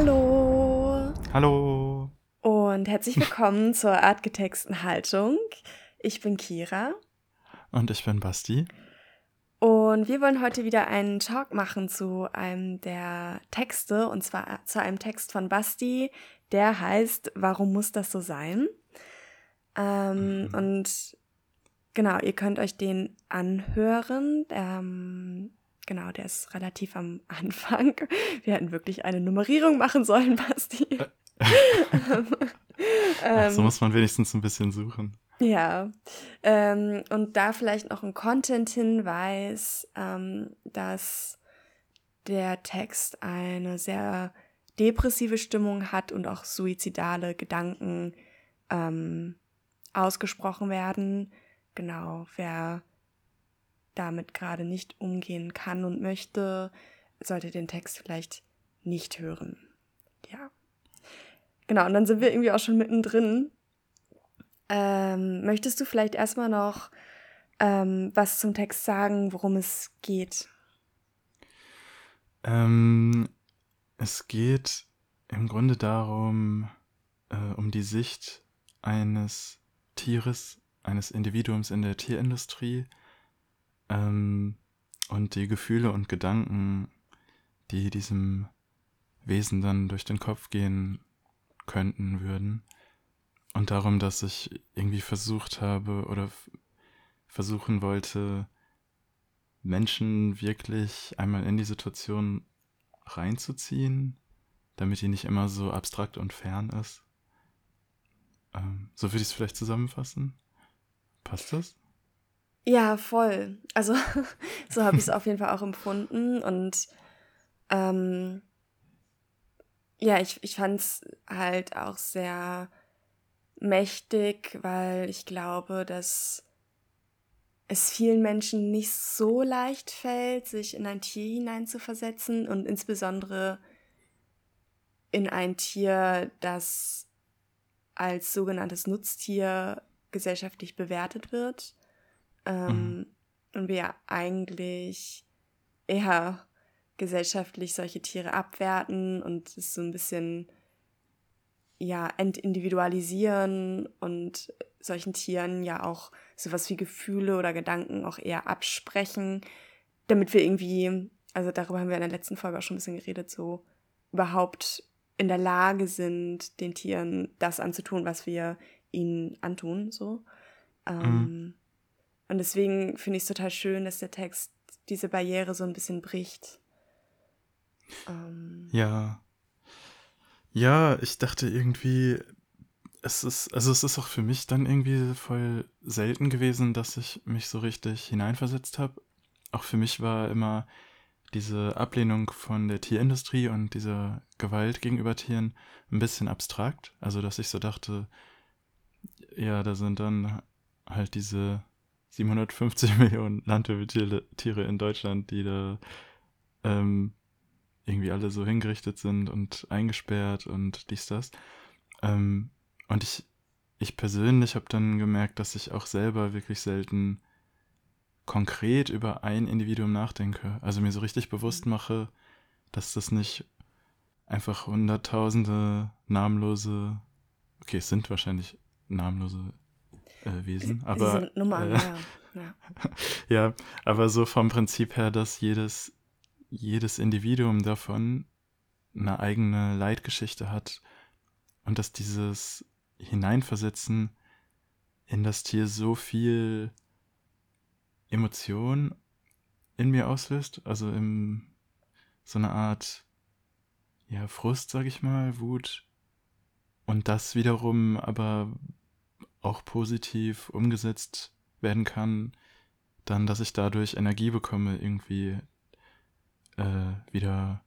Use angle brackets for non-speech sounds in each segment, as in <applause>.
Hallo. Hallo. Und herzlich willkommen <laughs> zur artgetexten Haltung. Ich bin Kira. Und ich bin Basti. Und wir wollen heute wieder einen Talk machen zu einem der Texte, und zwar zu einem Text von Basti, der heißt Warum muss das so sein? Ähm, mhm. Und genau, ihr könnt euch den anhören. Ähm, genau, der ist relativ am Anfang. <laughs> Wir hätten wirklich eine Nummerierung machen sollen, <laughs> Basti. <laughs> Ach, so ähm, muss man wenigstens ein bisschen suchen. Ja, ähm, und da vielleicht noch ein Content-Hinweis, ähm, dass der Text eine sehr depressive Stimmung hat und auch suizidale Gedanken ähm, ausgesprochen werden. Genau, wer damit gerade nicht umgehen kann und möchte, sollte den Text vielleicht nicht hören. Ja. Genau, und dann sind wir irgendwie auch schon mittendrin. Ähm, möchtest du vielleicht erstmal noch ähm, was zum Text sagen, worum es geht? Ähm, es geht im Grunde darum, äh, um die Sicht eines Tieres, eines Individuums in der Tierindustrie ähm, und die Gefühle und Gedanken, die diesem Wesen dann durch den Kopf gehen könnten würden. Und darum, dass ich irgendwie versucht habe oder versuchen wollte, Menschen wirklich einmal in die Situation reinzuziehen, damit die nicht immer so abstrakt und fern ist. Ähm, so würde ich es vielleicht zusammenfassen. Passt das? Ja, voll. Also <laughs> so habe ich es auf jeden Fall auch empfunden. Und ähm, ja, ich, ich fand es halt auch sehr mächtig, weil ich glaube, dass es vielen Menschen nicht so leicht fällt, sich in ein Tier hineinzuversetzen und insbesondere in ein Tier, das als sogenanntes Nutztier gesellschaftlich bewertet wird. Ähm, mhm. Und wir eigentlich eher gesellschaftlich solche Tiere abwerten und es so ein bisschen ja entindividualisieren und solchen Tieren ja auch sowas wie Gefühle oder Gedanken auch eher absprechen, damit wir irgendwie, also darüber haben wir in der letzten Folge auch schon ein bisschen geredet, so überhaupt in der Lage sind, den Tieren das anzutun, was wir ihnen antun, so. Mhm. Und deswegen finde ich es total schön, dass der Text diese Barriere so ein bisschen bricht. Ähm, ja. Ja, ich dachte irgendwie, es ist, also es ist auch für mich dann irgendwie voll selten gewesen, dass ich mich so richtig hineinversetzt habe. Auch für mich war immer diese Ablehnung von der Tierindustrie und dieser Gewalt gegenüber Tieren ein bisschen abstrakt. Also, dass ich so dachte, ja, da sind dann halt diese 750 <laughs> Millionen Landwirtiere in Deutschland, die da ähm, irgendwie alle so hingerichtet sind und eingesperrt und dies, das. Ähm, und ich, ich persönlich habe dann gemerkt, dass ich auch selber wirklich selten konkret über ein Individuum nachdenke. Also mir so richtig bewusst mhm. mache, dass das nicht einfach hunderttausende namenlose, okay, es sind wahrscheinlich namenlose äh, Wesen, aber. Sind Nummern, äh, ja. Ja. <laughs> ja, aber so vom Prinzip her, dass jedes, jedes Individuum davon eine eigene Leitgeschichte hat und dass dieses Hineinversetzen in das Tier so viel Emotion in mir auslöst, also im, so eine Art ja, Frust, sag ich mal, Wut und das wiederum aber auch positiv umgesetzt werden kann, dann, dass ich dadurch Energie bekomme, irgendwie äh, wieder,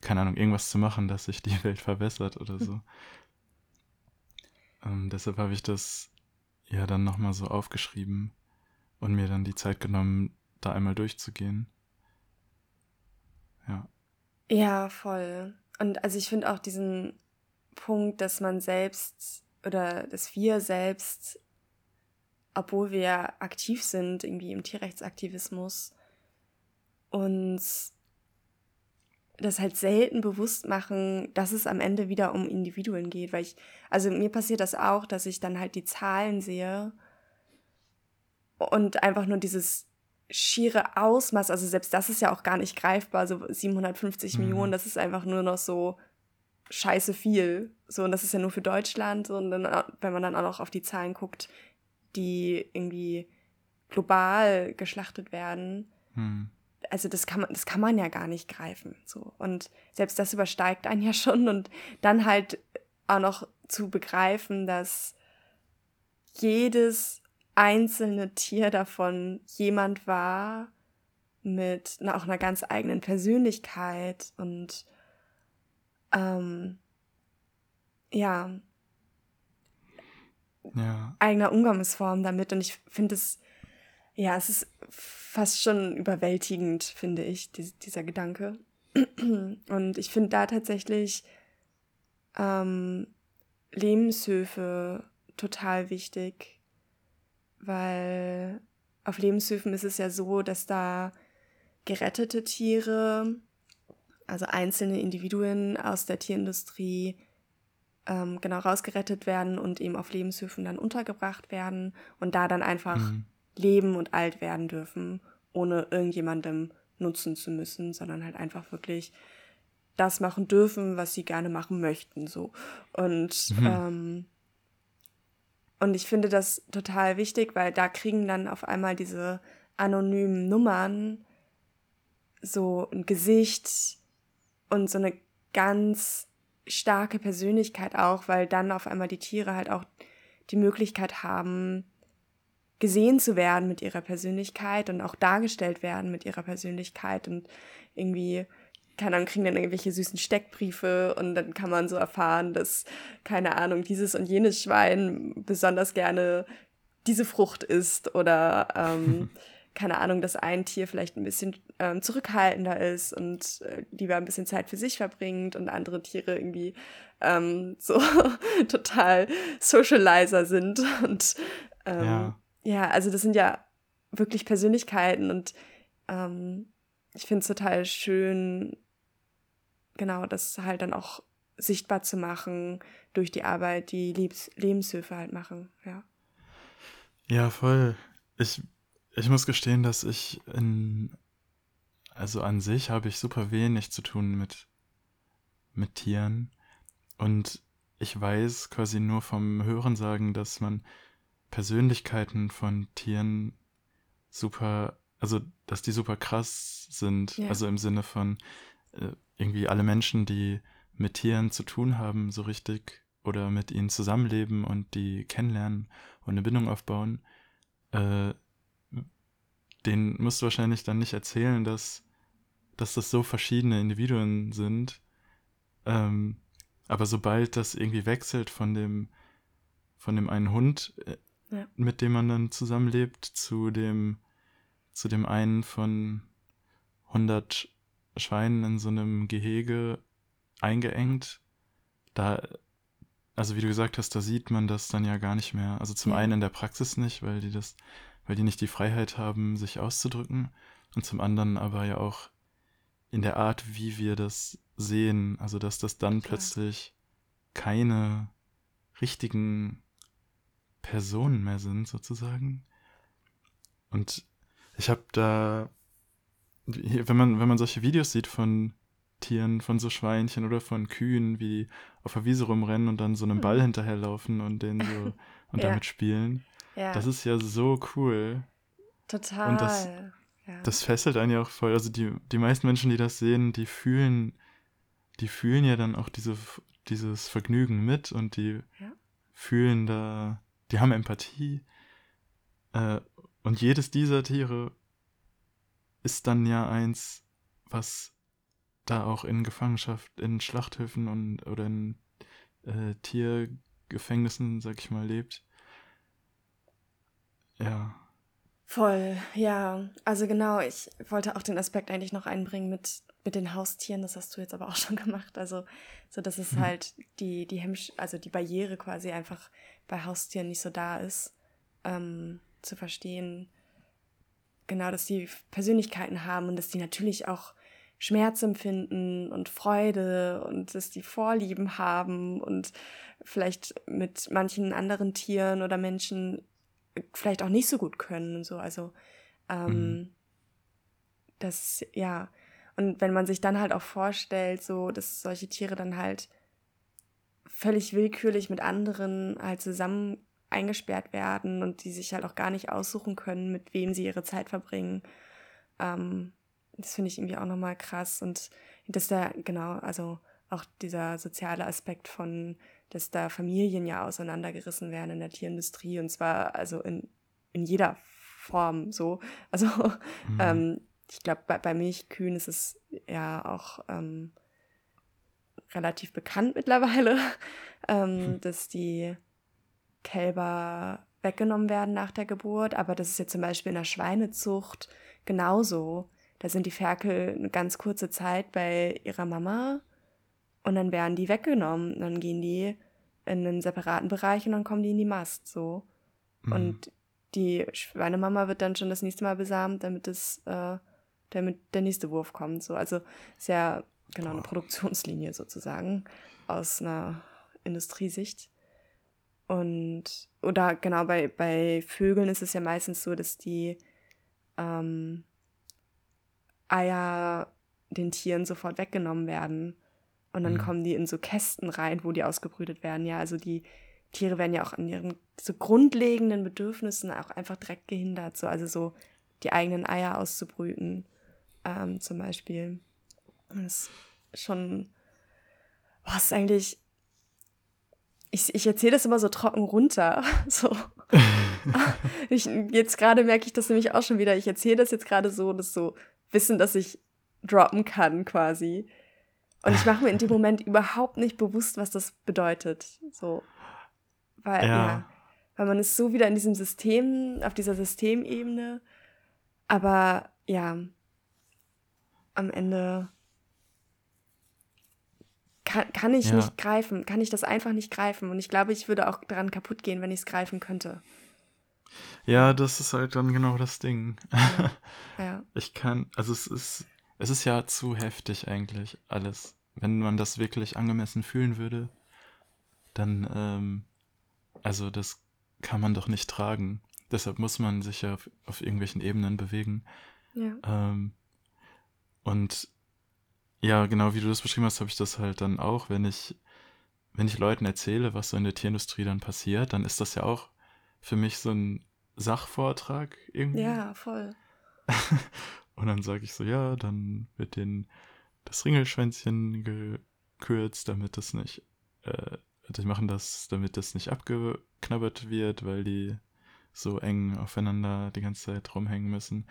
keine Ahnung, irgendwas zu machen, dass sich die <laughs> Welt verbessert oder so. ähm, deshalb habe ich das ja dann nochmal so aufgeschrieben und mir dann die Zeit genommen, da einmal durchzugehen. Ja. Ja, voll. Und also ich finde auch diesen Punkt, dass man selbst oder dass wir selbst obwohl wir aktiv sind, irgendwie im Tierrechtsaktivismus, uns das halt selten bewusst machen, dass es am Ende wieder um Individuen geht. Weil ich, also mir passiert das auch, dass ich dann halt die Zahlen sehe und einfach nur dieses schiere Ausmaß, also selbst das ist ja auch gar nicht greifbar, so 750 mhm. Millionen, das ist einfach nur noch so scheiße viel. So, und das ist ja nur für Deutschland. So, und dann, wenn man dann auch noch auf die Zahlen guckt, die irgendwie global geschlachtet werden, mhm also das kann man, das kann man ja gar nicht greifen. So. Und selbst das übersteigt einen ja schon. Und dann halt auch noch zu begreifen, dass jedes einzelne Tier davon jemand war mit auch einer ganz eigenen Persönlichkeit und ähm, ja, ja, eigener Umgangsform damit. Und ich finde es, ja, es ist fast schon überwältigend, finde ich, die, dieser Gedanke. <clears throat> Und ich finde da tatsächlich ähm, Lebenshöfe total wichtig, weil auf Lebenshöfen ist es ja so, dass da gerettete Tiere, also einzelne Individuen aus der Tierindustrie, ähm, genau rausgerettet werden und eben auf Lebenshöfen dann untergebracht werden und da dann einfach mhm leben und alt werden dürfen, ohne irgendjemandem nutzen zu müssen, sondern halt einfach wirklich das machen dürfen, was sie gerne machen möchten. So. Und, mhm. ähm, und ich finde das total wichtig, weil da kriegen dann auf einmal diese anonymen Nummern so ein Gesicht und so eine ganz starke Persönlichkeit auch, weil dann auf einmal die Tiere halt auch die Möglichkeit haben, gesehen zu werden mit ihrer Persönlichkeit und auch dargestellt werden mit ihrer Persönlichkeit und irgendwie, keine Ahnung, kriegen dann irgendwelche süßen Steckbriefe und dann kann man so erfahren, dass, keine Ahnung, dieses und jenes Schwein besonders gerne diese Frucht isst oder ähm, <laughs> keine Ahnung, dass ein Tier vielleicht ein bisschen ähm, zurückhaltender ist und äh, lieber ein bisschen Zeit für sich verbringt und andere Tiere irgendwie ähm, <laughs> so total Socializer sind und ähm, ja ja, also das sind ja wirklich Persönlichkeiten und ähm, ich finde es total schön, genau, das halt dann auch sichtbar zu machen durch die Arbeit, die Lebens Lebenshöfe halt machen, ja. Ja, voll. Ich, ich muss gestehen, dass ich in, also an sich habe ich super wenig zu tun mit, mit Tieren und ich weiß quasi nur vom Hörensagen, dass man Persönlichkeiten von Tieren super, also dass die super krass sind. Ja. Also im Sinne von äh, irgendwie alle Menschen, die mit Tieren zu tun haben, so richtig oder mit ihnen zusammenleben und die kennenlernen und eine Bindung aufbauen, äh, den musst du wahrscheinlich dann nicht erzählen, dass, dass das so verschiedene Individuen sind. Ähm, aber sobald das irgendwie wechselt von dem, von dem einen Hund äh, ja. mit dem man dann zusammenlebt, zu dem, zu dem einen von 100 Schweinen in so einem Gehege eingeengt. Da, also wie du gesagt hast, da sieht man das dann ja gar nicht mehr. Also zum ja. einen in der Praxis nicht, weil die das, weil die nicht die Freiheit haben, sich auszudrücken. Und zum anderen aber ja auch in der Art, wie wir das sehen. Also dass das dann Klar. plötzlich keine richtigen Personen mehr sind, sozusagen. Und ich habe da, wenn man, wenn man solche Videos sieht von Tieren, von so Schweinchen oder von Kühen, wie die auf der Wiese rumrennen und dann so einem Ball hm. hinterherlaufen und den so <laughs> und ja. damit spielen. Ja. Das ist ja so cool. Total. Und das, ja. das fesselt einen ja auch voll. Also die, die meisten Menschen, die das sehen, die fühlen, die fühlen ja dann auch diese, dieses Vergnügen mit und die fühlen da die haben Empathie. Äh, und jedes dieser Tiere ist dann ja eins, was da auch in Gefangenschaft, in Schlachthöfen und oder in äh, Tiergefängnissen, sag ich mal, lebt. Ja. Voll, ja. Also genau, ich wollte auch den Aspekt eigentlich noch einbringen mit, mit den Haustieren, das hast du jetzt aber auch <laughs> schon gemacht. Also, so dass es mhm. halt die, die Hemmsch also die Barriere quasi einfach bei Haustieren nicht so da ist, ähm, zu verstehen, genau, dass die Persönlichkeiten haben und dass die natürlich auch Schmerz empfinden und Freude und dass die Vorlieben haben und vielleicht mit manchen anderen Tieren oder Menschen vielleicht auch nicht so gut können und so. Also ähm, mhm. das, ja. Und wenn man sich dann halt auch vorstellt, so, dass solche Tiere dann halt völlig willkürlich mit anderen halt zusammen eingesperrt werden und die sich halt auch gar nicht aussuchen können, mit wem sie ihre Zeit verbringen. Ähm, das finde ich irgendwie auch nochmal krass. Und dass da, genau, also auch dieser soziale Aspekt von, dass da Familien ja auseinandergerissen werden in der Tierindustrie und zwar also in, in jeder Form so. <laughs> Also mhm. ähm, ich glaube, bei, bei Milchkühen ist es ja auch ähm, relativ bekannt mittlerweile, <laughs> ähm, hm. dass die Kälber weggenommen werden nach der Geburt. Aber das ist ja zum Beispiel in der Schweinezucht genauso. Da sind die Ferkel eine ganz kurze Zeit bei ihrer Mama und dann werden die weggenommen. Dann gehen die in einen separaten Bereich und dann kommen die in die Mast so. Mhm. Und die Schweinemama wird dann schon das nächste Mal besamt, damit es, äh, damit der nächste Wurf kommt. So. Also ist ja genau eine Produktionslinie sozusagen aus einer Industriesicht. Und, oder genau, bei, bei Vögeln ist es ja meistens so, dass die ähm, Eier den Tieren sofort weggenommen werden. Und dann mhm. kommen die in so Kästen rein, wo die ausgebrütet werden. Ja, also die Tiere werden ja auch an ihren so grundlegenden Bedürfnissen auch einfach direkt gehindert. So, also so die eigenen Eier auszubrüten, ähm, zum Beispiel. Das ist schon, was ist eigentlich ich, ich erzähle das immer so trocken runter. <laughs> So. <laughs> ich, jetzt gerade merke ich das nämlich auch schon wieder. Ich erzähle das jetzt gerade so, das so Wissen, dass ich droppen kann quasi. Und ich mache mir in dem Moment überhaupt nicht bewusst, was das bedeutet. So. Weil, ja. ja. Weil man ist so wieder in diesem System, auf dieser Systemebene. Aber ja, am Ende kann, kann ich ja. nicht greifen, kann ich das einfach nicht greifen. Und ich glaube, ich würde auch daran kaputt gehen, wenn ich es greifen könnte. Ja, das ist halt dann genau das Ding. Ja. <laughs> ja. Ich kann, also es ist, es ist ja zu heftig eigentlich alles. Wenn man das wirklich angemessen fühlen würde, dann, ähm, also das kann man doch nicht tragen. Deshalb muss man sich ja auf, auf irgendwelchen Ebenen bewegen. Ja. Ähm, und ja, genau, wie du das beschrieben hast, habe ich das halt dann auch, wenn ich, wenn ich Leuten erzähle, was so in der Tierindustrie dann passiert, dann ist das ja auch für mich so ein Sachvortrag irgendwie. Ja, voll. <laughs> und dann sage ich so, ja, dann wird den das Ringelschwänzchen gekürzt, damit das nicht, äh, die machen das, damit das nicht abgeknabbert wird, weil die so eng aufeinander die ganze Zeit rumhängen müssen.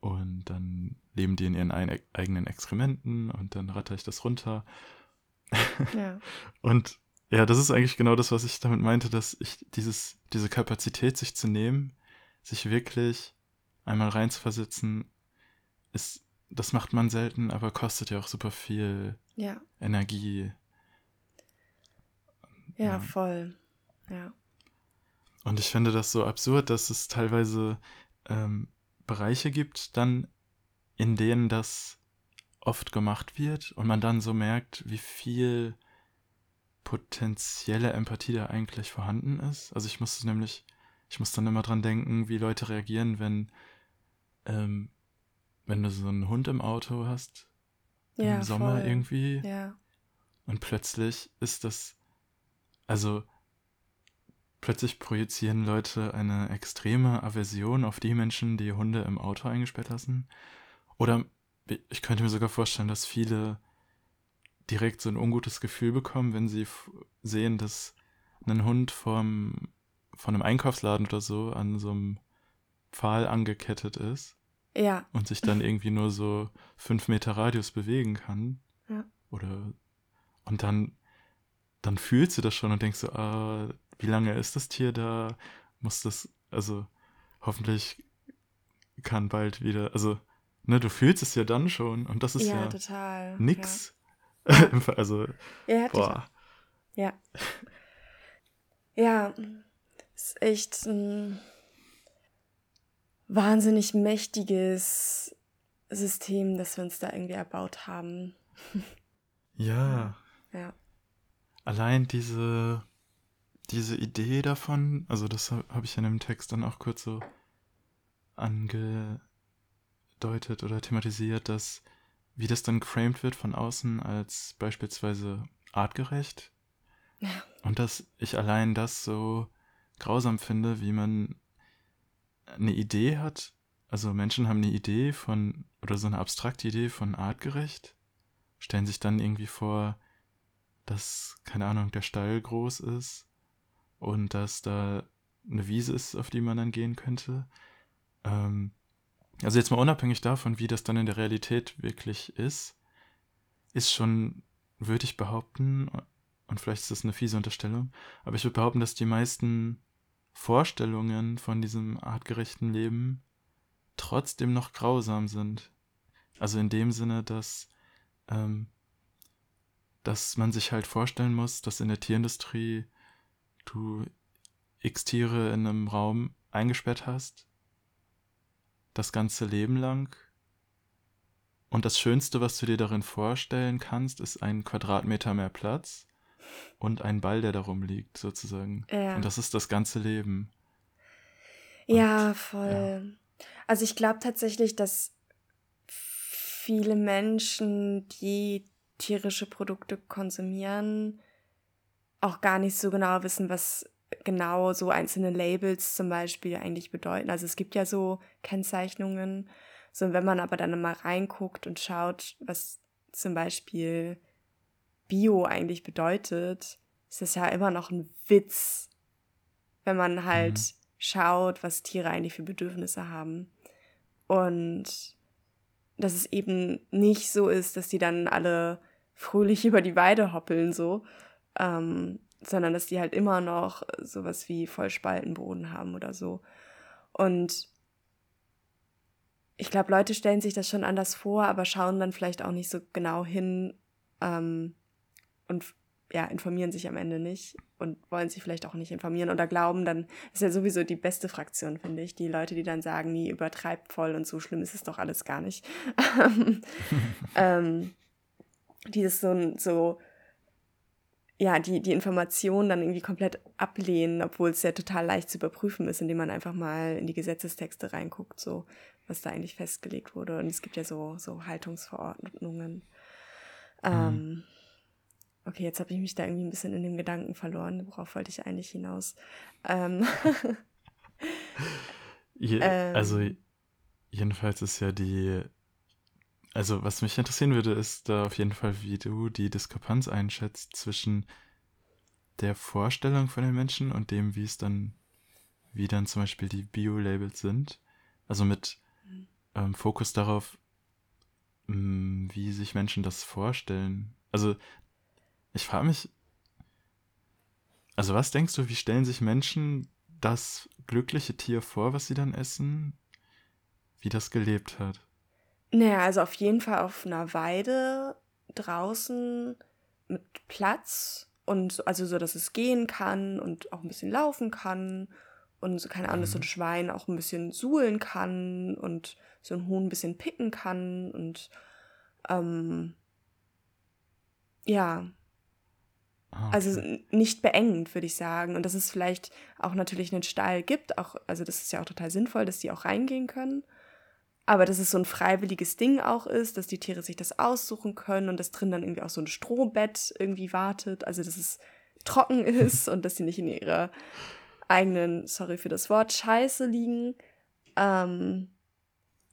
Und dann leben die in ihren eigenen Exkrementen und dann ratter ich das runter. Ja. <laughs> und ja, das ist eigentlich genau das, was ich damit meinte, dass ich dieses, diese Kapazität, sich zu nehmen, sich wirklich einmal reinzuversetzen, ist, das macht man selten, aber kostet ja auch super viel ja. Energie. Ja, ja, voll. Ja. Und ich finde das so absurd, dass es teilweise ähm, Bereiche gibt, dann in denen das oft gemacht wird und man dann so merkt, wie viel potenzielle Empathie da eigentlich vorhanden ist. Also ich muss nämlich, ich muss dann immer dran denken, wie Leute reagieren, wenn, ähm, wenn du so einen Hund im Auto hast, ja, im Sommer voll. irgendwie. Ja. Und plötzlich ist das, also Plötzlich projizieren Leute eine extreme Aversion auf die Menschen, die Hunde im Auto eingesperrt lassen. Oder ich könnte mir sogar vorstellen, dass viele direkt so ein ungutes Gefühl bekommen, wenn sie sehen, dass ein Hund vom, von einem Einkaufsladen oder so an so einem Pfahl angekettet ist. Ja. Und sich dann irgendwie nur so fünf Meter Radius bewegen kann. Ja. Oder und dann, dann fühlst du das schon und denkst so, ah, wie lange ist das Tier da? Muss das, also hoffentlich kann bald wieder, also, ne, du fühlst es ja dann schon und das ist ja, ja total. nix. Ja. <laughs> also, ja, boah. Ja. Ja, ist echt ein wahnsinnig mächtiges System, das wir uns da irgendwie erbaut haben. Ja. <laughs> Ja. Allein diese, diese Idee davon, also das habe ich in dem Text dann auch kurz so angedeutet oder thematisiert, dass wie das dann geframed wird von außen als beispielsweise artgerecht. Ja. Und dass ich allein das so grausam finde, wie man eine Idee hat. Also Menschen haben eine Idee von, oder so eine abstrakte Idee von artgerecht, stellen sich dann irgendwie vor, dass, keine Ahnung, der Stall groß ist und dass da eine Wiese ist, auf die man dann gehen könnte. Ähm, also jetzt mal unabhängig davon, wie das dann in der Realität wirklich ist, ist schon, würde ich behaupten, und vielleicht ist das eine fiese Unterstellung, aber ich würde behaupten, dass die meisten Vorstellungen von diesem artgerechten Leben trotzdem noch grausam sind. Also in dem Sinne, dass, ähm, dass man sich halt vorstellen muss, dass in der Tierindustrie du x Tiere in einem Raum eingesperrt hast das ganze Leben lang. Und das Schönste, was du dir darin vorstellen kannst, ist ein Quadratmeter mehr Platz und ein Ball, der darum liegt, sozusagen. Ja. Und das ist das ganze Leben. Und, ja, voll. Ja. Also ich glaube tatsächlich, dass viele Menschen, die tierische Produkte konsumieren, auch gar nicht so genau wissen, was genau so einzelne Labels zum Beispiel eigentlich bedeuten. Also es gibt ja so Kennzeichnungen. So, wenn man aber dann mal reinguckt und schaut, was zum Beispiel Bio eigentlich bedeutet, ist das ja immer noch ein Witz, wenn man halt mhm. schaut, was Tiere eigentlich für Bedürfnisse haben. Und dass es eben nicht so ist, dass die dann alle fröhlich <laughs> über die Weide hoppeln, so, ähm, sondern dass die halt immer noch sowas wie Vollspaltenboden haben oder so. Und ich glaube, Leute stellen sich das schon anders vor, aber schauen dann vielleicht auch nicht so genau hin ähm, und ja, informieren sich am Ende nicht und wollen sich vielleicht auch nicht informieren oder glauben, dann ist ja sowieso die beste Fraktion, finde ich. Die Leute, die dann sagen, nie übertreibt voll und so schlimm ist es doch alles gar nicht. <laughs> ähm, die das so, so ja, die, die Informationen dann irgendwie komplett ablehnen, obwohl es ja total leicht zu überprüfen ist, indem man einfach mal in die Gesetzestexte reinguckt, so was da eigentlich festgelegt wurde. Und es gibt ja so, so Haltungsverordnungen. Mhm. Ähm, okay, jetzt habe ich mich da irgendwie ein bisschen in den Gedanken verloren. Worauf wollte ich eigentlich hinaus? Ähm, <laughs> Je, ähm, also jedenfalls ist ja die also, was mich interessieren würde, ist da auf jeden Fall, wie du die Diskrepanz einschätzt zwischen der Vorstellung von den Menschen und dem, wie es dann, wie dann zum Beispiel die Bio-Labels sind. Also mit ähm, Fokus darauf, mh, mm, wie sich Menschen das vorstellen. Also, ich frage mich, also was denkst du, wie stellen sich Menschen das glückliche Tier vor, was sie dann essen, wie das gelebt hat? Naja, also auf jeden Fall auf einer Weide draußen mit Platz und also so, dass es gehen kann und auch ein bisschen laufen kann und so, keine Ahnung, dass so ein mhm. Schwein auch ein bisschen suhlen kann und so ein Huhn ein bisschen picken kann und ähm, ja, ah, also okay. also nicht beengend, würde ich sagen. Und dass es vielleicht auch natürlich einen Stall gibt, auch, also das ist ja auch total sinnvoll, dass die auch reingehen können aber dass es so ein freiwilliges Ding auch ist, dass die Tiere sich das aussuchen können und dass drin dann irgendwie auch so ein Strohbett irgendwie wartet, also dass es trocken <laughs> ist und dass sie nicht in ihrer eigenen, sorry für das Wort, Scheiße liegen. Ähm,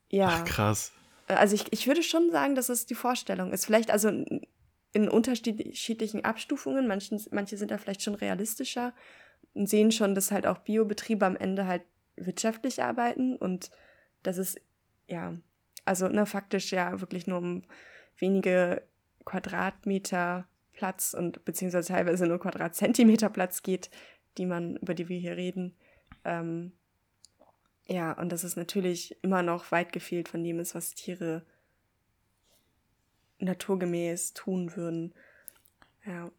ja. Ach, krass. Also ich, ich würde schon sagen, dass es die Vorstellung ist. Vielleicht also in unterschiedlichen Abstufungen, manchen, manche sind da vielleicht schon realistischer und sehen schon, dass halt auch Biobetriebe am Ende halt wirtschaftlich arbeiten und dass es ja, also ne, faktisch ja wirklich nur um wenige Quadratmeter Platz und beziehungsweise teilweise nur Quadratzentimeter Platz geht, die man, über die wir hier reden. Ähm, ja, und das ist natürlich immer noch weit gefehlt von dem ist, was Tiere naturgemäß tun würden. Ja.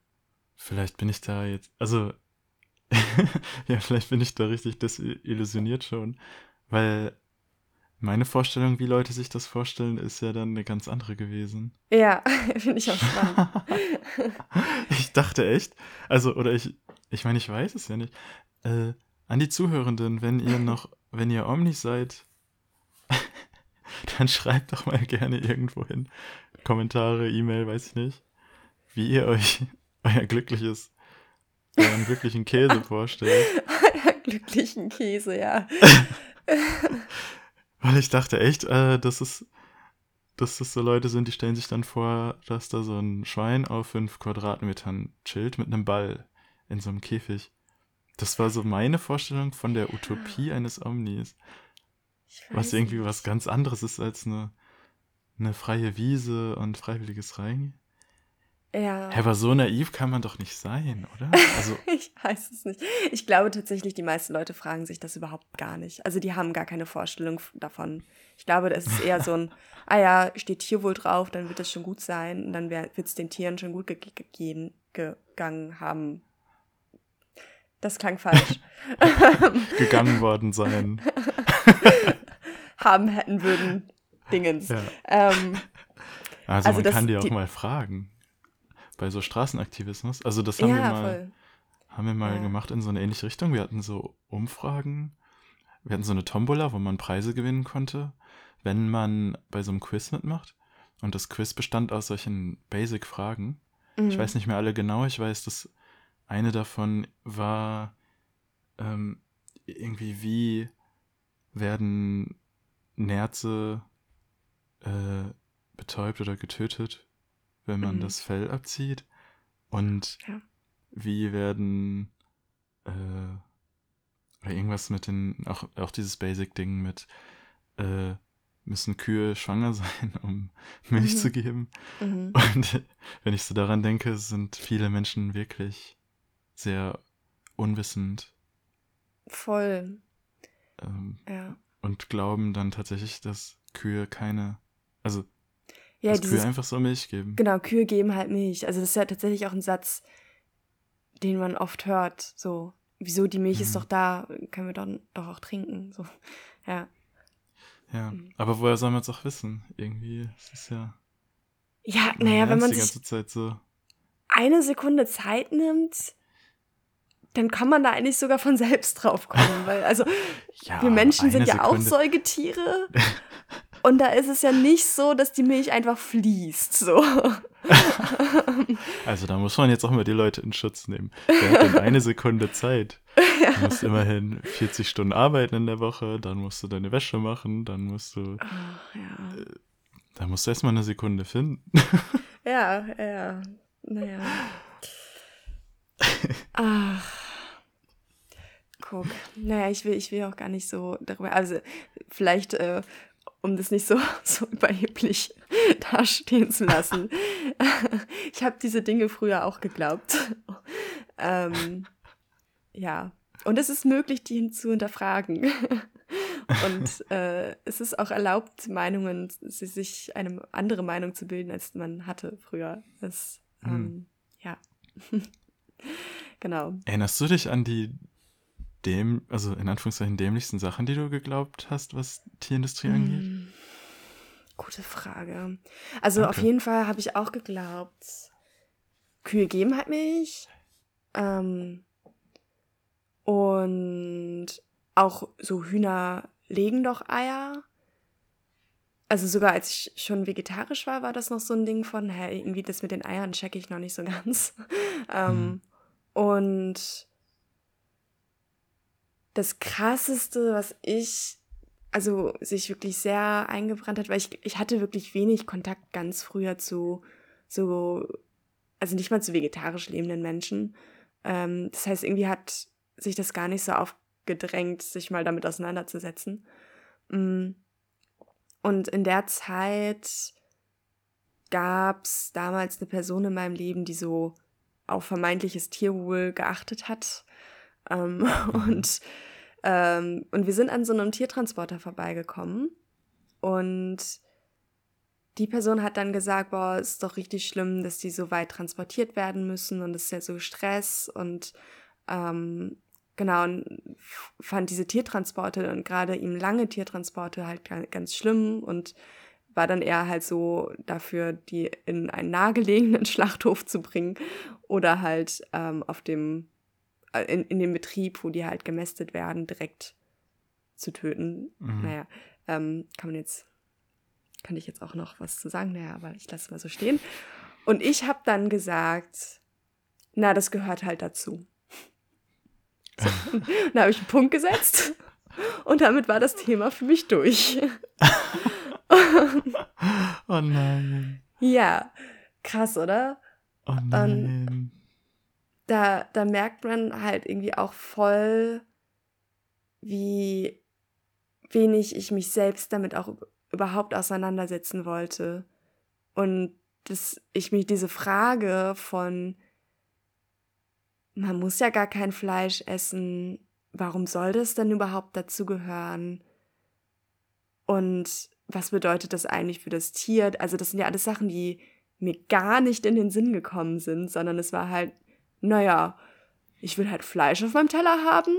Vielleicht bin ich da jetzt, also <laughs> ja, vielleicht bin ich da richtig desillusioniert schon, weil meine Vorstellung, wie Leute sich das vorstellen, ist ja dann eine ganz andere gewesen. Ja, <laughs> finde ich auch spannend. <laughs> ich dachte echt, also, oder ich, ich meine, ich weiß es ja nicht. Äh, an die Zuhörenden, wenn ihr noch, wenn ihr Omni seid, dann schreibt doch mal gerne irgendwo hin. Kommentare, E-Mail, weiß ich nicht. Wie ihr euch <laughs> euer glückliches, euren glücklichen Käse <laughs> vorstellt. Euer glücklichen Käse, ja. <laughs> Weil ich dachte echt, äh, dass es, dass das so Leute sind, die stellen sich dann vor, dass da so ein Schwein auf fünf Quadratmetern chillt mit einem Ball in so einem Käfig. Das war so meine Vorstellung von der Utopie eines Omnis. Was irgendwie was ganz anderes ist als eine, eine freie Wiese und freiwilliges Reingehen. Ja. Aber so naiv kann man doch nicht sein, oder? Also <laughs> ich weiß es nicht. Ich glaube tatsächlich, die meisten Leute fragen sich das überhaupt gar nicht. Also die haben gar keine Vorstellung davon. Ich glaube, das ist eher so ein, <laughs> ah ja, steht hier wohl drauf, dann wird das schon gut sein und dann wird es den Tieren schon gut gegeben, gegangen haben. Das klang falsch. <laughs> gegangen worden sein. haben, hätten, würden, Dingens. Ja. Ähm, <laughs> also, also, man das, kann die auch die, mal fragen bei so Straßenaktivismus. Also das haben ja, wir mal, haben wir mal ja. gemacht in so eine ähnliche Richtung. Wir hatten so Umfragen, wir hatten so eine Tombola, wo man Preise gewinnen konnte, wenn man bei so einem Quiz mitmacht. Und das Quiz bestand aus solchen Basic-Fragen. Mhm. Ich weiß nicht mehr alle genau. Ich weiß, dass eine davon war ähm, irgendwie, wie werden Nerze äh, betäubt oder getötet wenn man mhm. das Fell abzieht? Und ja. wie werden äh, oder irgendwas mit den, auch, auch dieses Basic-Ding mit äh, müssen Kühe schwanger <laughs> sein, um Milch mhm. zu geben. Mhm. Und <laughs> wenn ich so daran denke, sind viele Menschen wirklich sehr unwissend. Voll. Ähm, ja. Und glauben dann tatsächlich, dass Kühe keine, also ja, dieses, Kühe einfach so Milch geben. Genau, Kühe geben halt Milch. Also das ist ja tatsächlich auch ein Satz, den man oft hört. So, wieso die Milch mhm. ist doch da, können wir doch, doch auch trinken. So, <laughs> ja. Ja, mhm. aber woher soll man es auch wissen? Irgendwie ist es ja. Ja, naja, wenn man die ganze Zeit so eine Sekunde Zeit nimmt, dann kann man da eigentlich sogar von selbst drauf kommen. Weil, also, <laughs> ja, wir Menschen sind ja Sekunde. auch Säugetiere. <laughs> Und da ist es ja nicht so, dass die Milch einfach fließt. So. <laughs> Also da muss man jetzt auch mal die Leute in Schutz nehmen. Der hat dann eine Sekunde Zeit. <laughs> Du musst immerhin 40 Stunden arbeiten in der Woche, dann musst du deine Wäsche machen, dann musst du. Ach, ja. Äh, da musst du erstmal eine Sekunde finden. <laughs> Ja, ja. Naja. Ach. Guck. Naja, ich will, ich will auch gar nicht so darüber. Also, vielleicht äh, um das nicht so, <laughs> so überheblich <laughs> dastehen zu lassen. <laughs> ich habe diese Dinge früher auch geglaubt. ähm, ja, und es ist möglich, die zu hinterfragen. und äh, es ist auch erlaubt, Meinungen, sich eine andere Meinung zu bilden, als man hatte früher. Das, ähm, hm. ja. genau. Erinnerst du dich an die dem, also in Anführungszeichen dämlichsten Sachen, die du geglaubt hast, was Tierindustrie mm, angeht? Gute Frage. Also okay. auf jeden Fall habe ich auch geglaubt, Kühe geben halt Milch. Ähm, und auch so Hühner legen doch Eier. Also sogar als ich schon vegetarisch war, war das noch so ein Ding von, hä, irgendwie das mit den Eiern checke ich noch nicht so ganz. <laughs> ähm, mhm. Und das krasseste, was ich, also sich wirklich sehr eingebrannt hat, weil ich, ich hatte wirklich wenig Kontakt ganz früher zu so, also nicht mal zu vegetarisch lebenden Menschen. Ähm, das heißt, irgendwie hat sich das gar nicht so aufgedrängt, sich mal damit auseinanderzusetzen. Mm. Und in der Zeit gab es damals eine Person in meinem Leben, die so auf vermeintliches Tierwohl geachtet hat ähm, <laughs> mhm. und, ähm, und wir sind an so einem Tiertransporter vorbeigekommen und die Person hat dann gesagt, boah, ist doch richtig schlimm, dass die so weit transportiert werden müssen und es ist ja so Stress und ähm, genau, und fand diese Tiertransporte und gerade ihm lange Tiertransporte halt ganz schlimm und war dann eher halt so dafür, die in einen nahegelegenen <laughs> Schlachthof zu bringen oder halt ähm, auf dem, in, in dem Betrieb, wo die halt gemästet werden, direkt zu töten. Mhm. Naja, ähm, kann man jetzt, kann ich jetzt auch noch was zu sagen, naja, aber ich lasse es mal so stehen. Und ich habe dann gesagt, na, das gehört halt dazu. So, <laughs> da habe ich einen Punkt gesetzt und damit war das Thema für mich durch. oh nein. Ja, krass, oder? Oh nein. Und da, da merkt man halt irgendwie auch voll, wie wenig ich mich selbst damit auch überhaupt auseinandersetzen wollte. Und dass ich mich diese Frage von, man muss ja gar kein Fleisch essen, warum soll das denn überhaupt dazugehören? Und was bedeutet das eigentlich für das Tier? Also das sind ja alles Sachen, die mir gar nicht in den Sinn gekommen sind, sondern es war halt, naja, ich will halt Fleisch auf meinem Teller haben.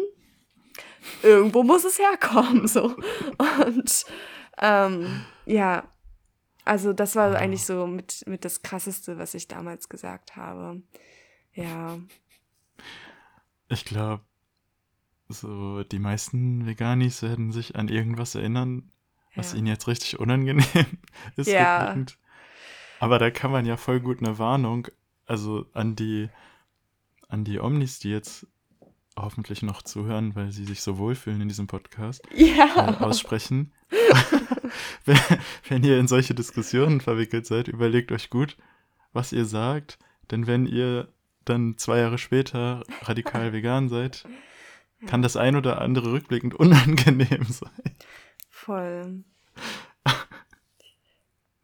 Irgendwo muss es herkommen, so. Und ähm, ja, also das war eigentlich so mit, mit das Krasseste, was ich damals gesagt habe. Ja. Ich glaube, so die meisten Veganis werden sich an irgendwas erinnern, was ja. ihnen jetzt richtig unangenehm <laughs> ist. Ja. Aber da kann man ja voll gut eine Warnung, also an die, an die Omnis, die jetzt hoffentlich noch zuhören, weil sie sich so wohlfühlen in diesem Podcast, <laughs> ja. äh, aussprechen. <laughs> wenn, wenn ihr in solche Diskussionen verwickelt seid, überlegt euch gut, was ihr sagt. Denn wenn ihr dann zwei Jahre später radikal vegan seid, kann das ein oder andere rückblickend unangenehm <laughs> sein. Voll.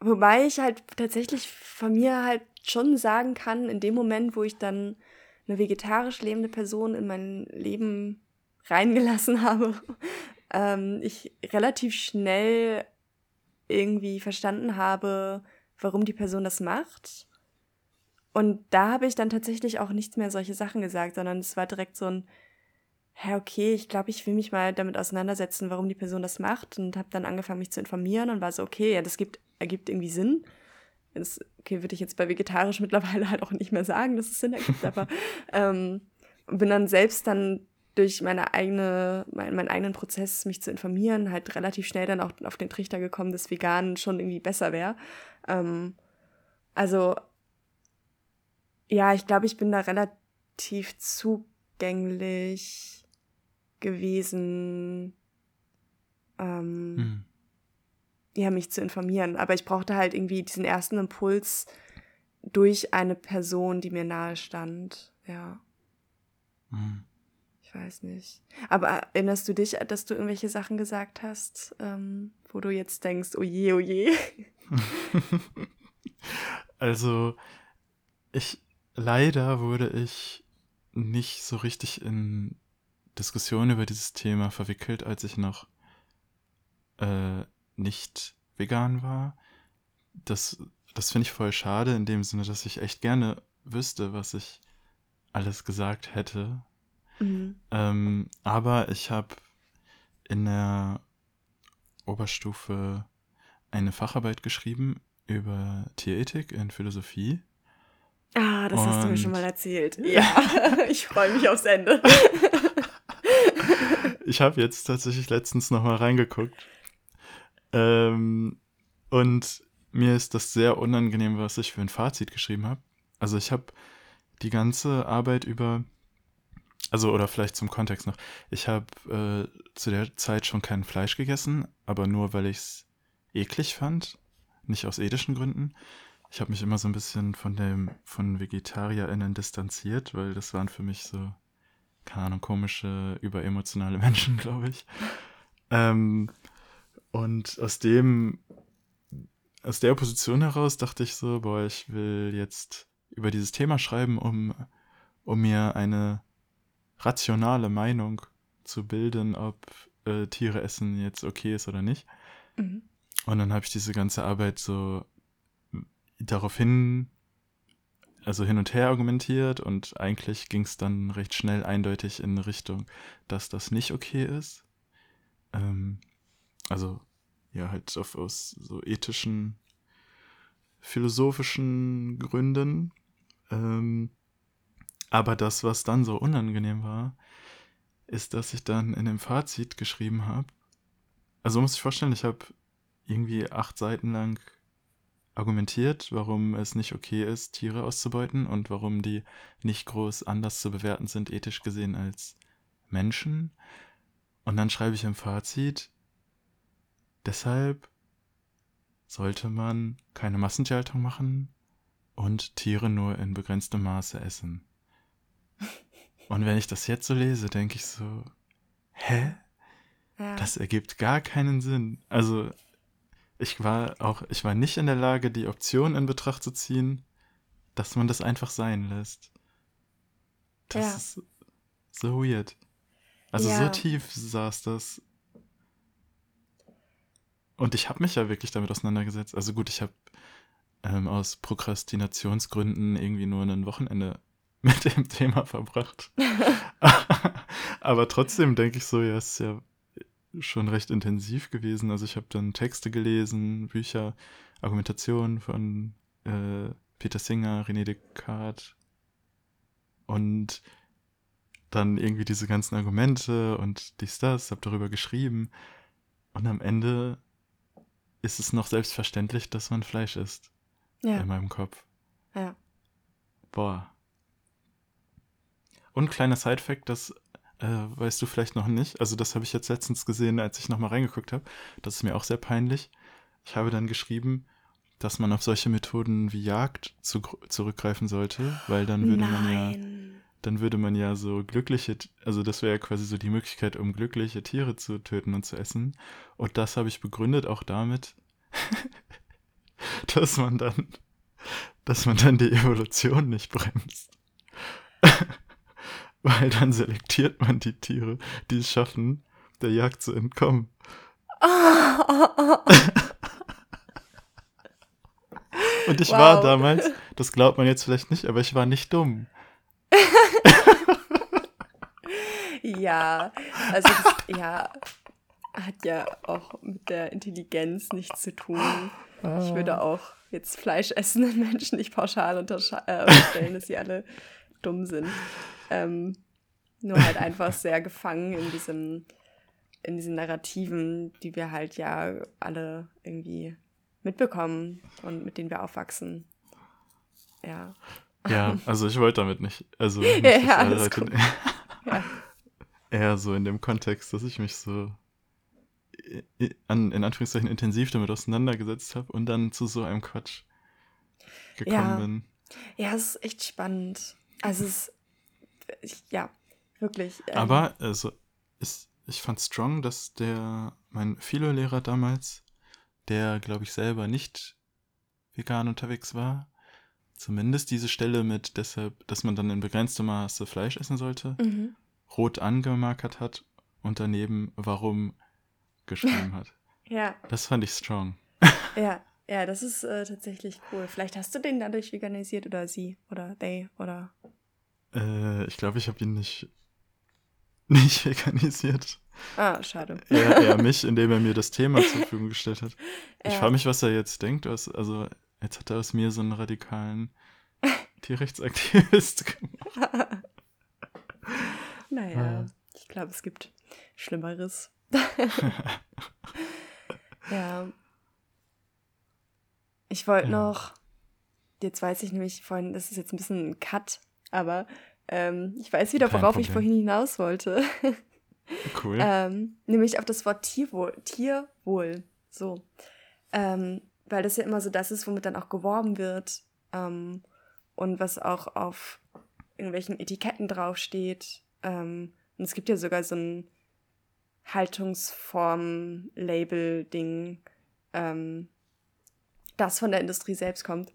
Wobei ich halt tatsächlich von mir halt schon sagen kann, in dem Moment, wo ich dann eine vegetarisch lebende Person in mein Leben reingelassen <laughs> habe, ähm, ich relativ schnell irgendwie verstanden habe, warum die Person das macht. Und da habe ich dann tatsächlich auch nichts mehr solche Sachen gesagt, sondern es war direkt so ein, hä, okay, ich glaube, ich will mich mal damit auseinandersetzen, warum die Person das macht und habe dann angefangen, mich zu informieren und war so, okay, ja, das gibt, ergibt irgendwie Sinn. Das, okay, würde ich jetzt bei vegetarisch mittlerweile halt auch nicht mehr sagen, dass es Sinn ergibt, aber <laughs> ähm, bin dann selbst dann durch meine eigene, mein, meinen eigenen Prozess, mich zu informieren, halt relativ schnell dann auch auf den Trichter gekommen, dass vegan schon irgendwie besser wäre. Ähm, also ja, ich glaube, ich bin da relativ zugänglich gewesen, ähm, hm. Ja, mich zu informieren. Aber ich brauchte halt irgendwie diesen ersten Impuls durch eine Person, die mir nahe stand. Ja. Hm. Ich weiß nicht. Aber erinnerst du dich, dass du irgendwelche Sachen gesagt hast, ähm, wo du jetzt denkst, oh je, oh je? <laughs> also, ich, leider wurde ich nicht so richtig in Diskussion über dieses Thema verwickelt, als ich noch äh, nicht vegan war. Das, das finde ich voll schade in dem Sinne, dass ich echt gerne wüsste, was ich alles gesagt hätte. Mhm. Ähm, aber ich habe in der Oberstufe eine Facharbeit geschrieben über Tierethik in Philosophie. Ah, das Und hast du mir schon mal erzählt. <laughs> Ja, <laughs> ich freue mich aufs Ende. ich habe jetzt tatsächlich letztens nochmal reingeguckt. Ähm, und mir ist das sehr unangenehm, was ich für ein Fazit geschrieben habe. Also ich habe die ganze Arbeit über, also oder vielleicht zum Kontext noch, ich habe äh, zu der Zeit schon kein Fleisch gegessen, aber nur weil ich es eklig fand, nicht aus ethischen Gründen. Ich habe mich immer so ein bisschen von dem von VegetarierInnen distanziert, weil das waren für mich so keine Ahnung, komische, überemotionale <laughs> Menschen, glaube ich. Ähm, und aus dem, aus der Position heraus dachte ich so, boah, ich will jetzt über dieses Thema schreiben, um, um mir eine rationale Meinung zu bilden, ob äh, Tiere essen jetzt okay ist oder nicht. Mhm. Und dann habe ich diese ganze Arbeit so darauf hin also hin und her argumentiert und eigentlich ging es dann recht schnell eindeutig in Richtung, dass das nicht okay ist. Ähm, also ja, halt auf, aus so ethischen, philosophischen Gründen. Ähm, aber das, was dann so unangenehm war, ist, dass ich dann in dem Fazit geschrieben habe. Also muss ich vorstellen, ich habe irgendwie acht Seiten lang argumentiert, warum es nicht okay ist, Tiere auszubeuten und warum die nicht groß anders zu bewerten sind, ethisch gesehen, als Menschen. Und dann schreibe ich im Fazit, deshalb sollte man keine Massentierhaltung machen und Tiere nur in begrenztem Maße essen. Und wenn ich das jetzt so lese, denke ich so, hä? Ja. Das ergibt gar keinen Sinn. Also ich war auch, ich war nicht in der Lage, die Option in Betracht zu ziehen, dass man das einfach sein lässt. Das ja. ist so weird. Also ja. so tief saß das. Und ich habe mich ja wirklich damit auseinandergesetzt. Also gut, ich habe ähm, aus Prokrastinationsgründen irgendwie nur ein Wochenende <laughs> mit dem Thema verbracht. <laughs> Aber trotzdem denke ich so, ja, es ist ja schon recht intensiv gewesen. Also ich habe dann Texte gelesen, Bücher, Argumentationen von äh, Peter Singer, René Descartes und dann irgendwie diese ganzen Argumente und dies, das, habe darüber geschrieben. Und am Ende ist es noch selbstverständlich, dass man Fleisch isst. Ja. In meinem Kopf. Ja. Boah. Und kleiner Side-Fact, das äh, weißt du vielleicht noch nicht. Also das habe ich jetzt letztens gesehen, als ich nochmal reingeguckt habe. Das ist mir auch sehr peinlich. Ich habe dann geschrieben, dass man auf solche Methoden wie Jagd zu, zurückgreifen sollte, weil dann würde Nein. man ja, dann würde man ja so glückliche, also das wäre ja quasi so die Möglichkeit, um glückliche Tiere zu töten und zu essen. Und das habe ich begründet auch damit, <laughs> dass man dann, dass man dann die Evolution nicht bremst. <laughs> weil dann selektiert man die Tiere, die es schaffen, der Jagd zu entkommen. <laughs> Und ich wow. war damals, das glaubt man jetzt vielleicht nicht, aber ich war nicht dumm. Ja, also das, ja, hat ja auch mit der Intelligenz nichts zu tun. Ich würde auch jetzt Fleisch essenden Menschen nicht pauschal äh, unterstellen, dass sie alle dumm sind. Ähm, nur halt einfach sehr gefangen in diesem, in diesen Narrativen, die wir halt ja alle irgendwie mitbekommen und mit denen wir aufwachsen. Ja. Ja, also ich wollte damit nicht. Also <laughs> nicht, ja, alles Leute, <laughs> ja. Eher so in dem Kontext, dass ich mich so an, in Anführungszeichen intensiv damit auseinandergesetzt habe und dann zu so einem Quatsch gekommen ja. bin. Ja, es ist echt spannend. Also es ich, ja, wirklich. Ähm. Aber also, ist, ich fand strong, dass der, mein Philo-Lehrer damals, der, glaube ich, selber nicht vegan unterwegs war, zumindest diese Stelle mit deshalb, dass man dann in begrenztem Maße Fleisch essen sollte, mhm. Rot angemarkert hat und daneben warum geschrieben hat. <laughs> ja. Das fand ich strong. ja, ja, das ist äh, tatsächlich cool. Vielleicht hast du den dadurch veganisiert oder sie oder they oder. Äh, ich glaube, ich habe ihn nicht <laughs> nicht veganisiert. Ah, schade. Er, er <laughs> mich, indem er mir das Thema zur Verfügung gestellt hat. Ich ja. frage mich, was er jetzt denkt. Was, also, jetzt hat er aus mir so einen radikalen Tierrechtsaktivist gemacht. Naja, ich glaube, es gibt Schlimmeres. <laughs> ja. Ich wollte ja. noch, jetzt weiß ich nämlich vorhin, das ist jetzt ein bisschen ein Cut, aber ähm, ich weiß wieder, worauf ich vorhin hinaus wollte. <laughs> cool. ähm, nämlich auf das Wort Tierwohl. Tierwohl. So. Ähm, weil das ja immer so das ist, womit dann auch geworben wird. Ähm, und was auch auf irgendwelchen Etiketten draufsteht. Ähm, und es gibt ja sogar so ein Haltungsform-Label-Ding, ähm, das von der Industrie selbst kommt.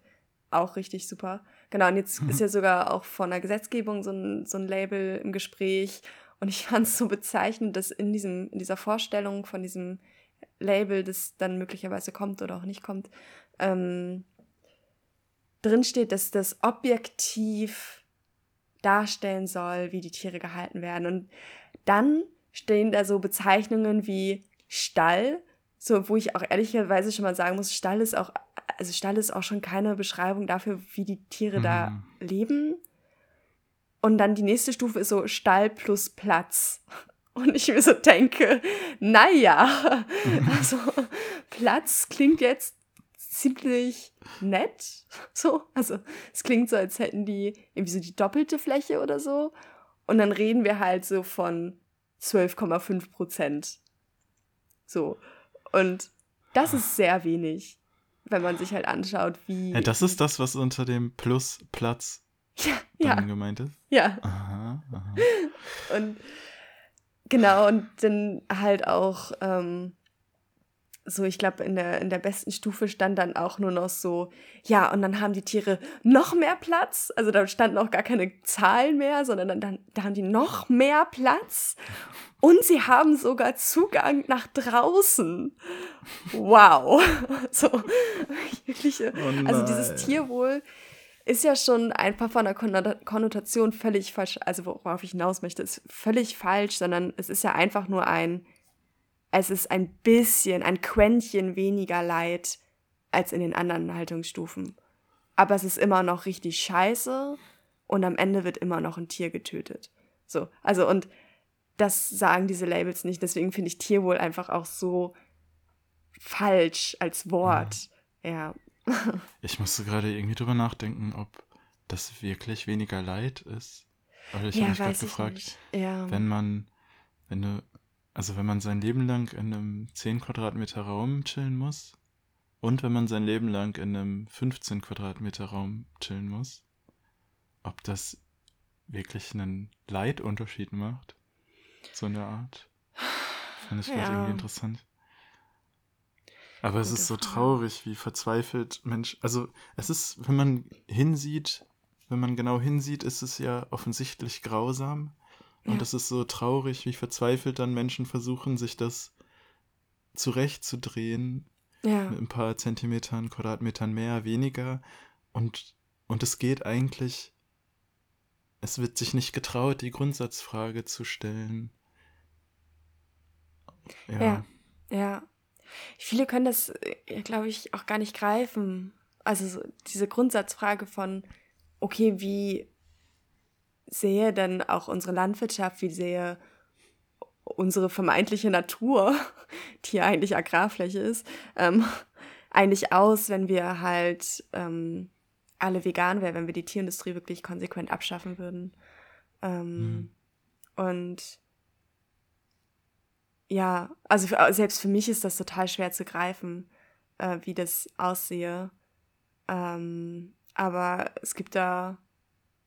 Auch richtig super. Genau, und jetzt mhm. ist ja sogar auch von der Gesetzgebung so ein, so ein Label im Gespräch. Und ich fand es so bezeichnend, dass in, diesem, in dieser Vorstellung von diesem Label, das dann möglicherweise kommt oder auch nicht kommt, ähm, drin steht, dass das objektiv darstellen soll, wie die Tiere gehalten werden. Und dann stehen da so Bezeichnungen wie Stall, so wo ich auch ehrlicherweise schon mal sagen muss, Stall ist auch, also Stall ist auch schon keine Beschreibung dafür, wie die Tiere mhm. da leben. Und dann die nächste Stufe ist so Stall plus Platz. <laughs> Und ich mir so denke, naja, <laughs> <laughs> also Platz klingt jetzt ziemlich nett. <laughs> So, also es klingt so, als hätten die irgendwie so die doppelte Fläche oder so. Und dann reden wir halt so von 12,5 Prozent. So. Und das ist sehr wenig, wenn man sich halt anschaut, wie. Ja, das ist das, was unter dem Plus Platz <laughs> ja, ja. gemeint ist. Ja. Aha, aha. <laughs> Und genau, und dann halt auch. Ähm, so, ich glaube, in der, in der besten Stufe stand dann auch nur noch so, ja, und dann haben die Tiere noch mehr Platz. Also da standen auch gar keine Zahlen mehr, sondern dann, dann da haben die noch mehr Platz. Und sie haben sogar Zugang nach draußen. Wow. <laughs> So, wirklich. Oh also dieses Tierwohl ist ja schon einfach von der Konnotation völlig falsch. Also worauf ich hinaus möchte, ist völlig falsch, sondern es ist ja einfach nur ein es ist ein bisschen, ein Quäntchen weniger Leid als in den anderen Haltungsstufen. Aber es ist immer noch richtig scheiße und am Ende wird immer noch ein Tier getötet. So, also und das sagen diese Labels nicht. Deswegen finde ich Tierwohl einfach auch so falsch als Wort. Ja. ja. <laughs> ich musste gerade irgendwie drüber nachdenken, ob das wirklich weniger Leid ist. Weil ich ja, habe mich gerade gefragt, ja. wenn man, wenn du also wenn man sein Leben lang in einem 10 Quadratmeter Raum chillen muss und wenn man sein Leben lang in einem 15 Quadratmeter Raum chillen muss, ob das wirklich einen Leitunterschied macht. So eine Art. Fand ich vielleicht ja. irgendwie interessant. Aber es ist so traurig, wie verzweifelt Mensch. Also es ist, wenn man hinsieht, wenn man genau hinsieht, ist es ja offensichtlich grausam. Und es ist so traurig, wie verzweifelt dann Menschen versuchen, sich das zurechtzudrehen. Ja. Mit ein paar Zentimetern, Quadratmetern mehr, weniger. Und, und es geht eigentlich, es wird sich nicht getraut, die Grundsatzfrage zu stellen. Ja. Ja. ja. Viele können das, äh, glaube ich, auch gar nicht greifen. Also so diese Grundsatzfrage von, okay, wie sehe denn auch unsere Landwirtschaft, wie sehe unsere vermeintliche Natur, <laughs> die ja eigentlich Agrarfläche ist, ähm, eigentlich aus, wenn wir halt ähm, alle vegan wären, wenn wir die Tierindustrie wirklich konsequent abschaffen würden. Ähm, mhm. Und ja, also für, selbst für mich ist das total schwer zu greifen, äh, wie das aussehe. Ähm, aber es gibt da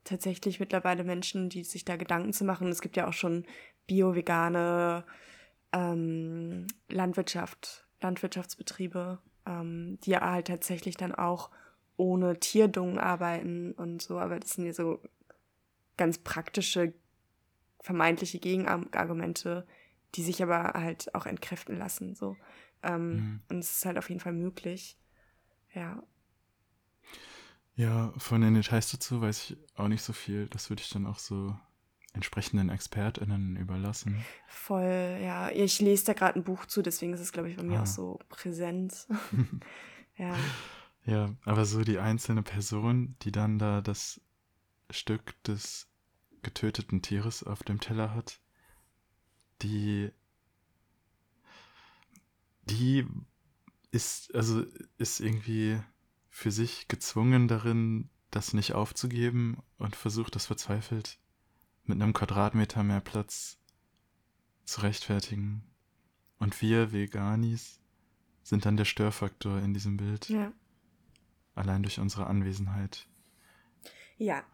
tatsächlich mittlerweile Menschen, die sich da Gedanken zu machen. Es gibt ja auch schon bio-vegane ähm, Landwirtschaft, Landwirtschaftsbetriebe, ähm, die ja halt tatsächlich dann auch ohne Tierdung arbeiten und so. Aber das sind ja so ganz praktische, vermeintliche Gegenargumente, die sich aber halt auch entkräften lassen. So. Ähm, mhm. Und es ist halt auf jeden Fall möglich. Ja. Ja, von den Details dazu weiß ich auch nicht so viel. Das würde ich dann auch so entsprechenden ExpertInnen überlassen. Voll, ja. Ich lese da gerade ein Buch zu, deswegen ist es, glaube ich, bei mir ah. auch so präsent. <laughs> ja. Ja, aber so die einzelne Person, die dann da das Stück des getöteten Tieres auf dem Teller hat, die die ist, also ist irgendwie für sich gezwungen darin, das nicht aufzugeben und versucht das verzweifelt mit einem Quadratmeter mehr Platz zu rechtfertigen. Und wir Veganis sind dann der Störfaktor in diesem Bild. Ja. Allein durch unsere Anwesenheit. Ja.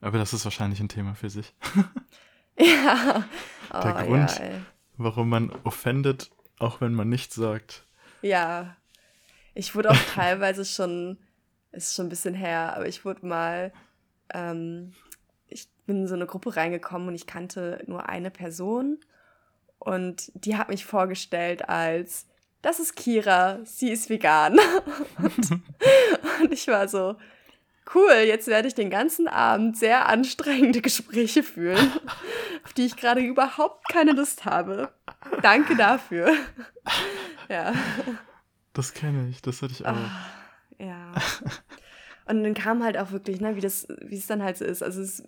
Aber das ist wahrscheinlich ein Thema für sich. <laughs> ja. Oh, der Grund, ja, warum man offendet, auch wenn man nichts sagt. Ja, ich wurde auch teilweise schon, ist schon ein bisschen her, aber ich wurde mal, ähm, ich bin in so eine Gruppe reingekommen und ich kannte nur eine Person und die hat mich vorgestellt als das ist Kira, sie ist vegan. <laughs> und, und ich war so, cool, jetzt werde ich den ganzen Abend sehr anstrengende Gespräche führen, auf die ich gerade überhaupt keine Lust habe. Danke dafür. ja. Das kenne ich, das hatte ich auch. Ah, ja. <laughs> Und dann kam halt auch wirklich, ne, wie das, wie es dann halt so ist. Also es,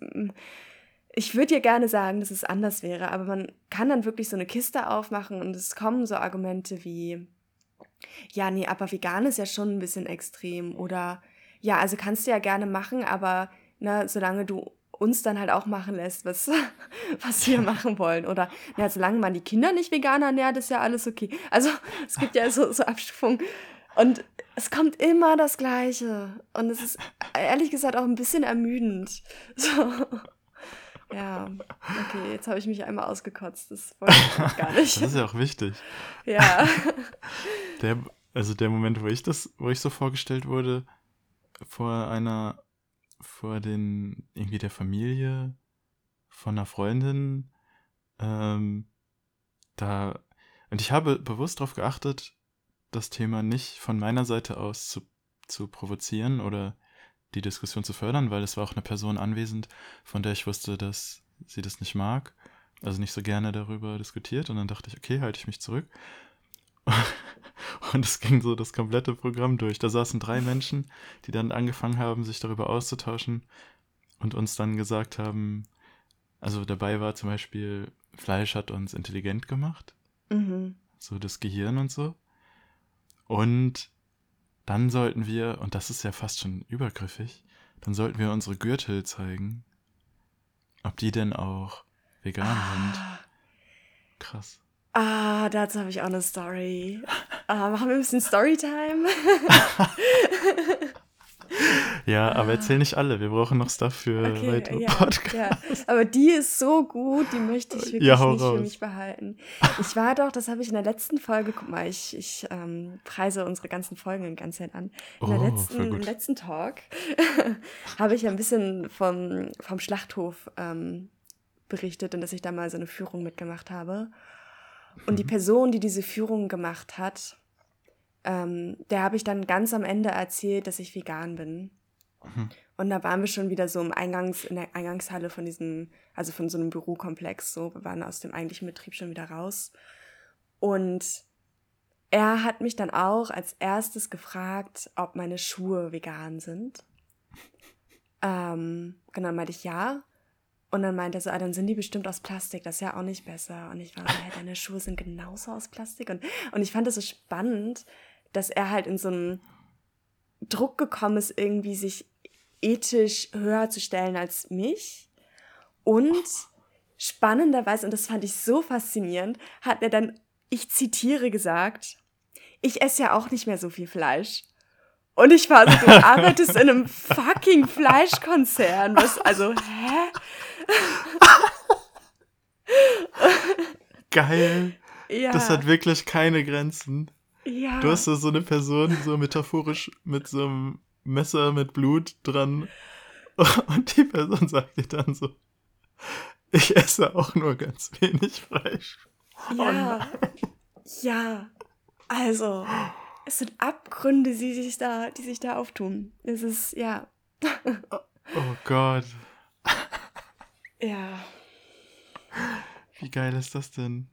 ich würde dir gerne sagen, dass es anders wäre, aber man kann dann wirklich so eine Kiste aufmachen und es kommen so Argumente wie, ja, nee, aber vegan ist ja schon ein bisschen extrem oder ja, also kannst du ja gerne machen, aber ne, solange du uns dann halt auch machen lässt, was, <laughs> was wir machen wollen. Oder na, solange man die Kinder nicht vegan ernährt, ist ja alles okay. Also es gibt ja so, so Abstufungen. Und es kommt immer das Gleiche. Und es ist ehrlich gesagt auch ein bisschen ermüdend. <laughs> So. Ja, okay, jetzt habe ich mich einmal ausgekotzt. Das wollte ich gar nicht. <laughs> Das ist ja auch wichtig. Ja. Der, also der Moment, wo ich das, wo ich so vorgestellt wurde, vor einer, vor den, irgendwie der Familie von einer Freundin, ähm, da, und ich habe bewusst darauf geachtet, das Thema nicht von meiner Seite aus zu, zu provozieren oder die Diskussion zu fördern, weil es war auch eine Person anwesend, von der ich wusste, dass sie das nicht mag, also nicht so gerne darüber diskutiert. Und dann dachte ich, okay, halte ich mich zurück. <laughs> Und es ging so das komplette Programm durch. Da saßen drei Menschen, die dann angefangen haben, sich darüber auszutauschen und uns dann gesagt haben, also dabei war zum Beispiel, Fleisch hat uns intelligent gemacht. Mhm. So das Gehirn und so. Und dann sollten wir, und das ist ja fast schon übergriffig, dann sollten wir unsere Gürtel zeigen, ob die denn auch vegan ah. sind. Krass. Ah, dazu habe ich auch eine Story. Ah, machen wir ein bisschen Storytime? <laughs> ja, aber erzähl nicht alle. Wir brauchen noch Stuff für okay, weitere ja, Podcasts. Ja. Aber die ist so gut, die möchte ich wirklich ja, nicht raus. für mich behalten. Ich war doch, das habe ich in der letzten Folge, guck mal, ich, ich ähm, preise unsere ganzen Folgen in ganz an. In der oh, letzten, im letzten Talk <laughs> habe ich ein bisschen vom, vom Schlachthof ähm, berichtet und dass ich da mal so eine Führung mitgemacht habe. Und die mhm. Person, die diese Führung gemacht hat, ähm, der habe ich dann ganz am Ende erzählt, dass ich vegan bin. Mhm. Und da waren wir schon wieder so im Eingangs, in der Eingangshalle von diesem, also von so einem Bürokomplex. So, wir waren aus dem eigentlichen Betrieb schon wieder raus. Und er hat mich dann auch als erstes gefragt, ob meine Schuhe vegan sind. Ähm, genau, dann meinte ich ja. Und dann meinte er so, ah, dann sind die bestimmt aus Plastik, das ist ja auch nicht besser. Und ich war so, hey, deine Schuhe sind genauso aus Plastik. Und, und ich fand das so spannend, dass er halt in so einen Druck gekommen ist, irgendwie sich ethisch höher zu stellen als mich. Und spannenderweise, und das fand ich so faszinierend, hat er dann, ich zitiere gesagt, ich esse ja auch nicht mehr so viel Fleisch. Und ich war so, du <laughs> arbeitest in einem fucking Fleischkonzern. Was, also, hä? Geil. Ja. Das hat wirklich keine Grenzen. Ja. Du hast so eine Person so metaphorisch mit so einem Messer mit Blut dran und die Person sagt dir dann so, ich esse auch nur ganz wenig Fleisch. Ja. Oh ja. Also, es sind Abgründe, die sich da, die sich da auftun. Es ist, ja. oh Gott. Ja. Wie geil ist das denn?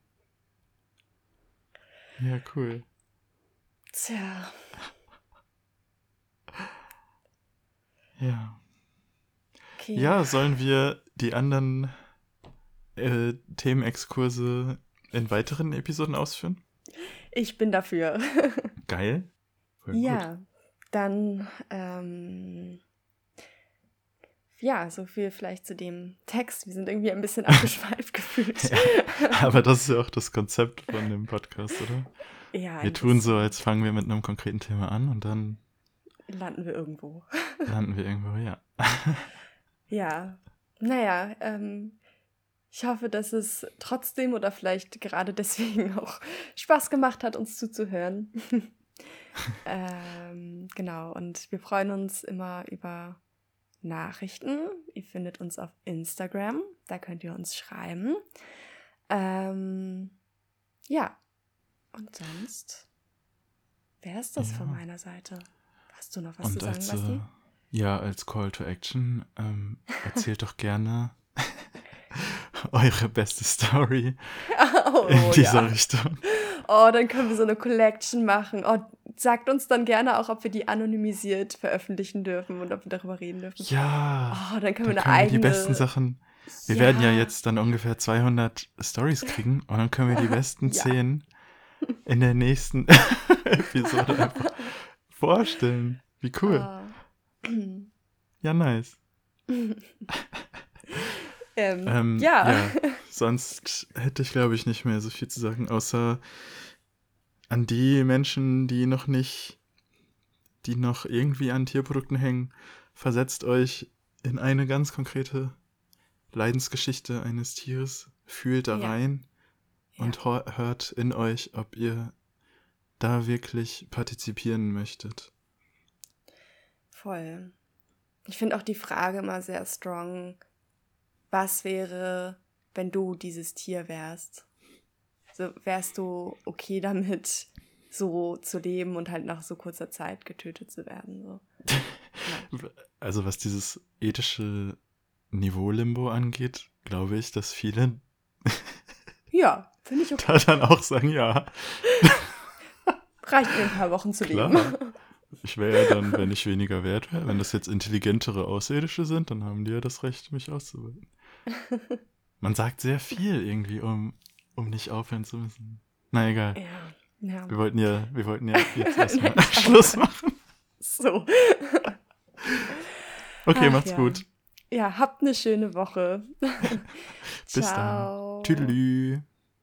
Ja, cool. Tja. Ja. Okay. Ja, sollen wir die anderen äh, Themenexkurse in weiteren Episoden ausführen? Ich bin dafür. <laughs> Geil. Voll ja, gut. dann ähm, ja, so viel vielleicht zu dem Text. Wir sind irgendwie ein bisschen abgeschweift <laughs> gefühlt. ja, aber das ist ja auch das Konzept von dem Podcast, oder? Ja. Wir tun so, als fangen wir mit einem konkreten Thema an und dann landen wir irgendwo. <laughs> landen wir irgendwo, ja. <laughs> ja, naja, ähm, ich hoffe, dass es trotzdem oder vielleicht gerade deswegen auch Spaß gemacht hat, uns zuzuhören. ähm, genau, und wir freuen uns immer über Nachrichten. Ihr findet uns auf Instagram, da könnt ihr uns schreiben. Ähm, ja, und sonst wäre es das ja. von meiner Seite. Hast du noch was Und zu sagen, als, Basti? Äh, ja, als Call to Action, ähm, <laughs> erzählt doch gerne <laughs> eure beste Story <laughs> oh, in dieser ja. Richtung. Oh, dann können wir so eine Collection machen. Oh, sagt uns dann gerne auch, ob wir die anonymisiert veröffentlichen dürfen und ob wir darüber reden dürfen. Ja. Oh, dann können dann wir eine können eigene. Wir die besten Sachen. Wir Ja. werden ja jetzt dann ungefähr 200 Stories kriegen und dann können wir die <laughs> besten Ja. 10 in der nächsten <laughs> Episode einfach vorstellen. Wie cool. Ah. <clears throat> Ja, nice. <laughs> ähm, Ähm, ja. ja. Sonst hätte ich, glaube ich, nicht mehr so viel zu sagen, außer an die Menschen, die noch nicht, die noch irgendwie an Tierprodukten hängen, versetzt euch in eine ganz konkrete Leidensgeschichte eines Tieres, fühlt da Ja. rein Ja. und hört in euch, ob ihr da wirklich partizipieren möchtet. Voll. Ich finde auch die Frage immer sehr strong. Was wäre, wenn du dieses Tier wärst? So, wärst du okay damit, so zu leben und halt nach so kurzer Zeit getötet zu werden? So. <laughs> Also was dieses ethische Niveau-Limbo angeht, glaube ich, dass viele <laughs> Ja, finde ich okay. da dann auch sagen, ja, Reicht mir ein paar Wochen zu leben. klar. Ich wäre ja dann, wenn ich weniger wert wäre, wenn das jetzt intelligentere Außerirdische sind, dann haben die ja das Recht, mich auszubeuten. Man sagt sehr viel irgendwie, um, um nicht aufhören zu müssen. Na egal. Ja, ja. Wir wollten ja, wir wollten ja <laughs> jetzt erstmal Schluss machen. So. Okay, Ach macht's ja. gut. Ja, habt eine schöne Woche. <laughs> Bis Ciao. dann. Tüdelü.